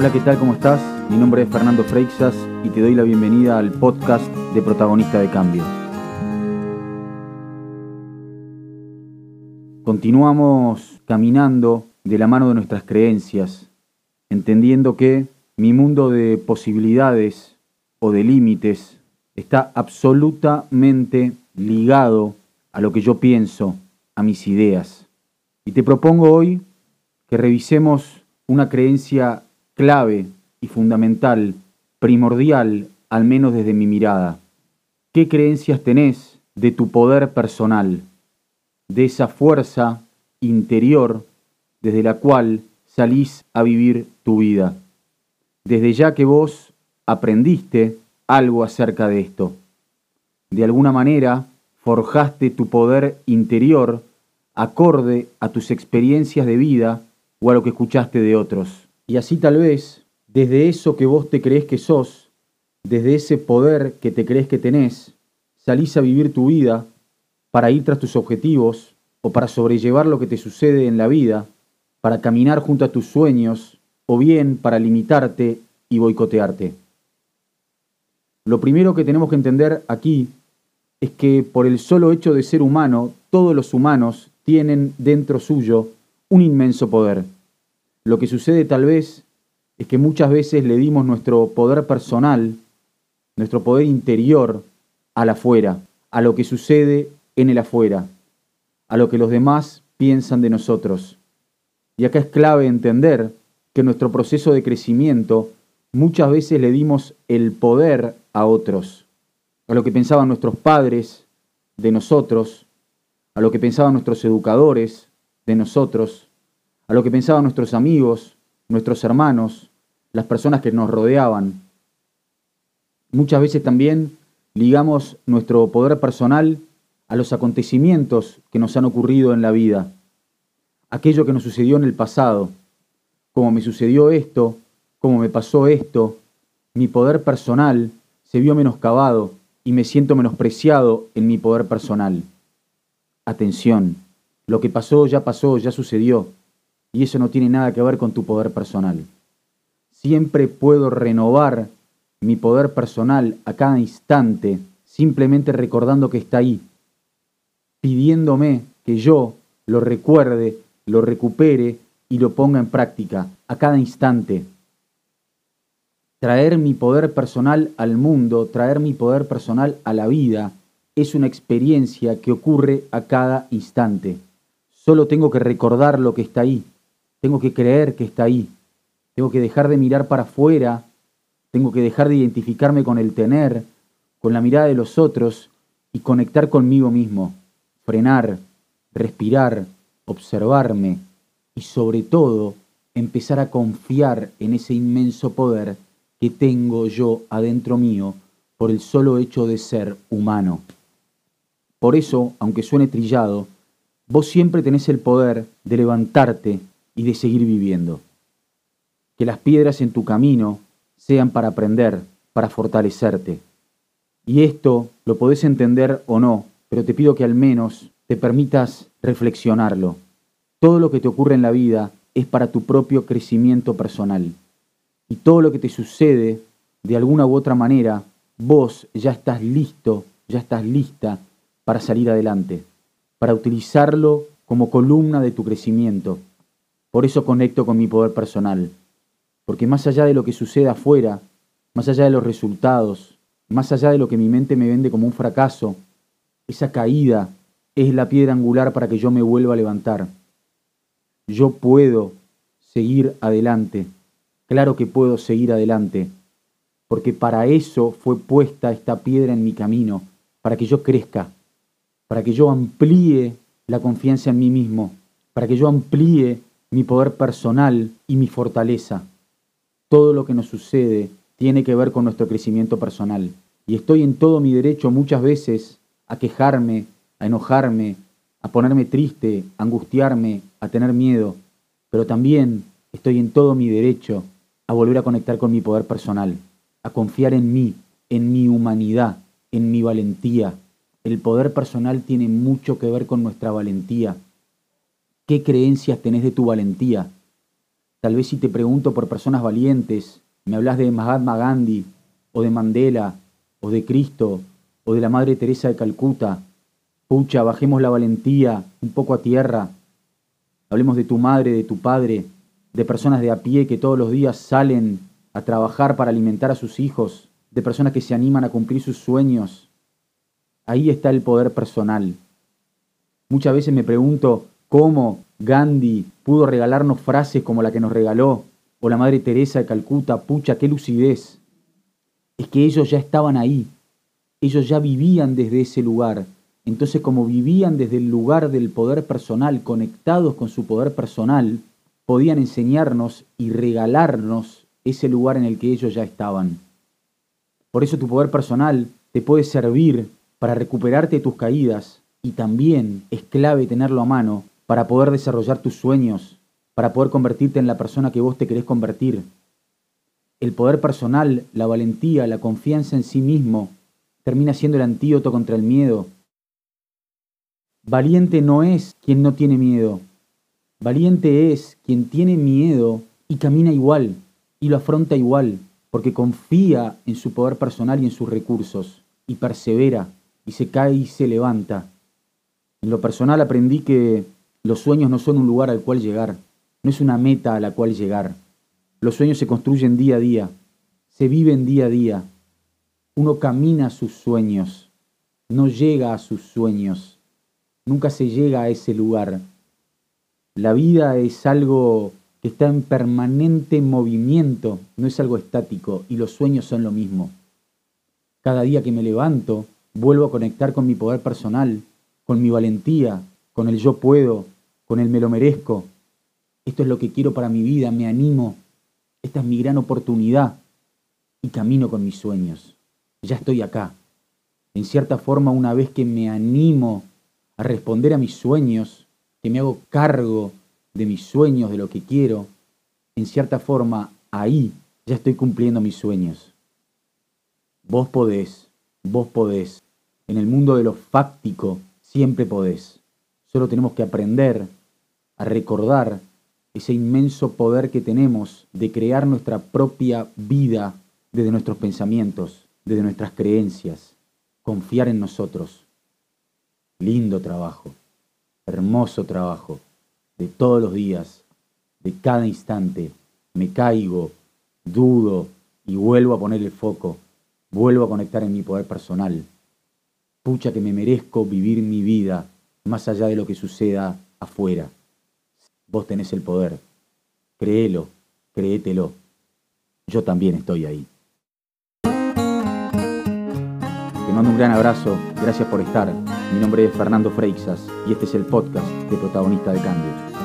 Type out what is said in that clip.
Hola, ¿qué tal? ¿Cómo estás? Mi nombre es Fernando Freixas y te doy la bienvenida al podcast de Protagonista de Cambio. Continuamos caminando de la mano de nuestras creencias, entendiendo que mi mundo de posibilidades o de límites está absolutamente ligado a lo que yo pienso, a mis ideas. Y te propongo hoy que revisemos una creencia clave y fundamental, primordial, al menos desde mi mirada. ¿Qué creencias tenés de tu poder personal, de esa fuerza interior desde la cual salís a vivir tu vida? Desde ya que vos aprendiste algo acerca de esto. De alguna manera, forjaste tu poder interior acorde a tus experiencias de vida o a lo que escuchaste de otros. Y así tal vez, desde eso que vos te crees que sos, desde ese poder que te crees que tenés, salís a vivir tu vida para ir tras tus objetivos o para sobrellevar lo que te sucede en la vida, para caminar junto a tus sueños o bien para limitarte y boicotearte. Lo primero que tenemos que entender aquí es que por el solo hecho de ser humano, todos los humanos tienen dentro suyo un inmenso poder. Lo que sucede tal vez es que muchas veces le dimos nuestro poder personal, nuestro poder interior, al afuera, a lo que sucede en el afuera, a lo que los demás piensan de nosotros. Y acá es clave entender que nuestro proceso de crecimiento muchas veces le dimos el poder a otros a lo que pensaban nuestros padres de nosotros, a lo que pensaban nuestros educadores de nosotros, a lo que pensaban nuestros amigos, nuestros hermanos, las personas que nos rodeaban. Muchas veces también ligamos nuestro poder personal a los acontecimientos que nos han ocurrido en la vida, aquello que nos sucedió en el pasado, como me sucedió esto, como me pasó esto, mi poder personal se vio menoscabado, y me siento menospreciado en mi poder personal. Atención, lo que pasó ya pasó, ya sucedió, y eso no tiene nada que ver con tu poder personal. Siempre puedo renovar mi poder personal a cada instante, simplemente recordando que está ahí, pidiéndome que yo lo recuerde, lo recupere y lo ponga en práctica a cada instante traer mi poder personal al mundo, traer mi poder personal a la vida, es una experiencia que ocurre a cada instante. Solo tengo que recordar lo que está ahí, tengo que creer que está ahí, tengo que dejar de mirar para afuera, tengo que dejar de identificarme con el tener, con la mirada de los otros y conectar conmigo mismo, frenar, respirar, observarme y sobre todo empezar a confiar en ese inmenso poder que tengo yo adentro mío por el solo hecho de ser humano. Por eso, aunque suene trillado, vos siempre tenés el poder de levantarte y de seguir viviendo. Que las piedras en tu camino sean para aprender, para fortalecerte. Y esto lo podés entender o no, pero te pido que al menos te permitas reflexionarlo. Todo lo que te ocurre en la vida es para tu propio crecimiento personal y todo lo que te sucede, de alguna u otra manera, vos ya estás listo, ya estás lista para salir adelante, para utilizarlo como columna de tu crecimiento. Por eso conecto con mi poder personal, porque más allá de lo que sucede afuera, más allá de los resultados, más allá de lo que mi mente me vende como un fracaso, esa caída es la piedra angular para que yo me vuelva a levantar. Yo puedo seguir adelante. Claro que puedo seguir adelante, porque para eso fue puesta esta piedra en mi camino, para que yo crezca, para que yo amplíe la confianza en mí mismo, para que yo amplíe mi poder personal y mi fortaleza. Todo lo que nos sucede tiene que ver con nuestro crecimiento personal. Y estoy en todo mi derecho muchas veces a quejarme, a enojarme, a ponerme triste, a angustiarme, a tener miedo, pero también estoy en todo mi derecho a volver a conectar con mi poder personal, a confiar en mí, en mi humanidad, en mi valentía. El poder personal tiene mucho que ver con nuestra valentía. ¿Qué creencias tenés de tu valentía? Tal vez si te pregunto por personas valientes, me hablas de Mahatma Gandhi, o de Mandela, o de Cristo, o de la Madre Teresa de Calcuta. Pucha, bajemos la valentía un poco a tierra. Hablemos de tu madre, de tu padre, de personas de a pie que todos los días salen a trabajar para alimentar a sus hijos, de personas que se animan a cumplir sus sueños. Ahí está el poder personal. Muchas veces me pregunto cómo Gandhi pudo regalarnos frases como la que nos regaló, o la Madre Teresa de Calcuta, pucha, qué lucidez. Es que ellos ya estaban ahí, ellos ya vivían desde ese lugar. Entonces, como vivían desde el lugar del poder personal, conectados con su poder personal, podían enseñarnos y regalarnos ese lugar en el que ellos ya estaban. Por eso tu poder personal te puede servir para recuperarte de tus caídas y también es clave tenerlo a mano para poder desarrollar tus sueños, para poder convertirte en la persona que vos te querés convertir. El poder personal, la valentía, la confianza en sí mismo, termina siendo el antídoto contra el miedo. Valiente no es quien no tiene miedo. Valiente es quien tiene miedo y camina igual y lo afronta igual, porque confía en su poder personal y en sus recursos, y persevera, y se cae y se levanta. En lo personal aprendí que los sueños no son un lugar al cual llegar, no es una meta a la cual llegar. Los sueños se construyen día a día, se viven día a día, uno camina a sus sueños, no llega a sus sueños, nunca se llega a ese lugar. La vida es algo que está en permanente movimiento, no es algo estático, y los sueños son lo mismo. Cada día que me levanto, vuelvo a conectar con mi poder personal, con mi valentía, con el yo puedo, con el me lo merezco. Esto es lo que quiero para mi vida, me animo. Esta es mi gran oportunidad y camino con mis sueños ya estoy acá. En cierta forma, una vez que me animo a responder a mis sueños, que me hago cargo de mis sueños, de lo que quiero, en cierta forma, ahí ya estoy cumpliendo mis sueños. Vos podés, vos podés. En el mundo de lo fáctico siempre podés. Solo tenemos que aprender a recordar ese inmenso poder que tenemos de crear nuestra propia vida desde nuestros pensamientos, desde nuestras creencias, confiar en nosotros. Lindo trabajo, hermoso trabajo, de todos los días, de cada instante. Me caigo, dudo y vuelvo a poner el foco, vuelvo a conectar en mi poder personal. Pucha que me merezco vivir mi vida más allá de lo que suceda afuera. Vos tenés el poder. Créelo, créetelo. Yo también estoy ahí. Te mando un gran abrazo, gracias por estar. Mi nombre es Fernando Freixas y este es el podcast de Protagonista de Cambio.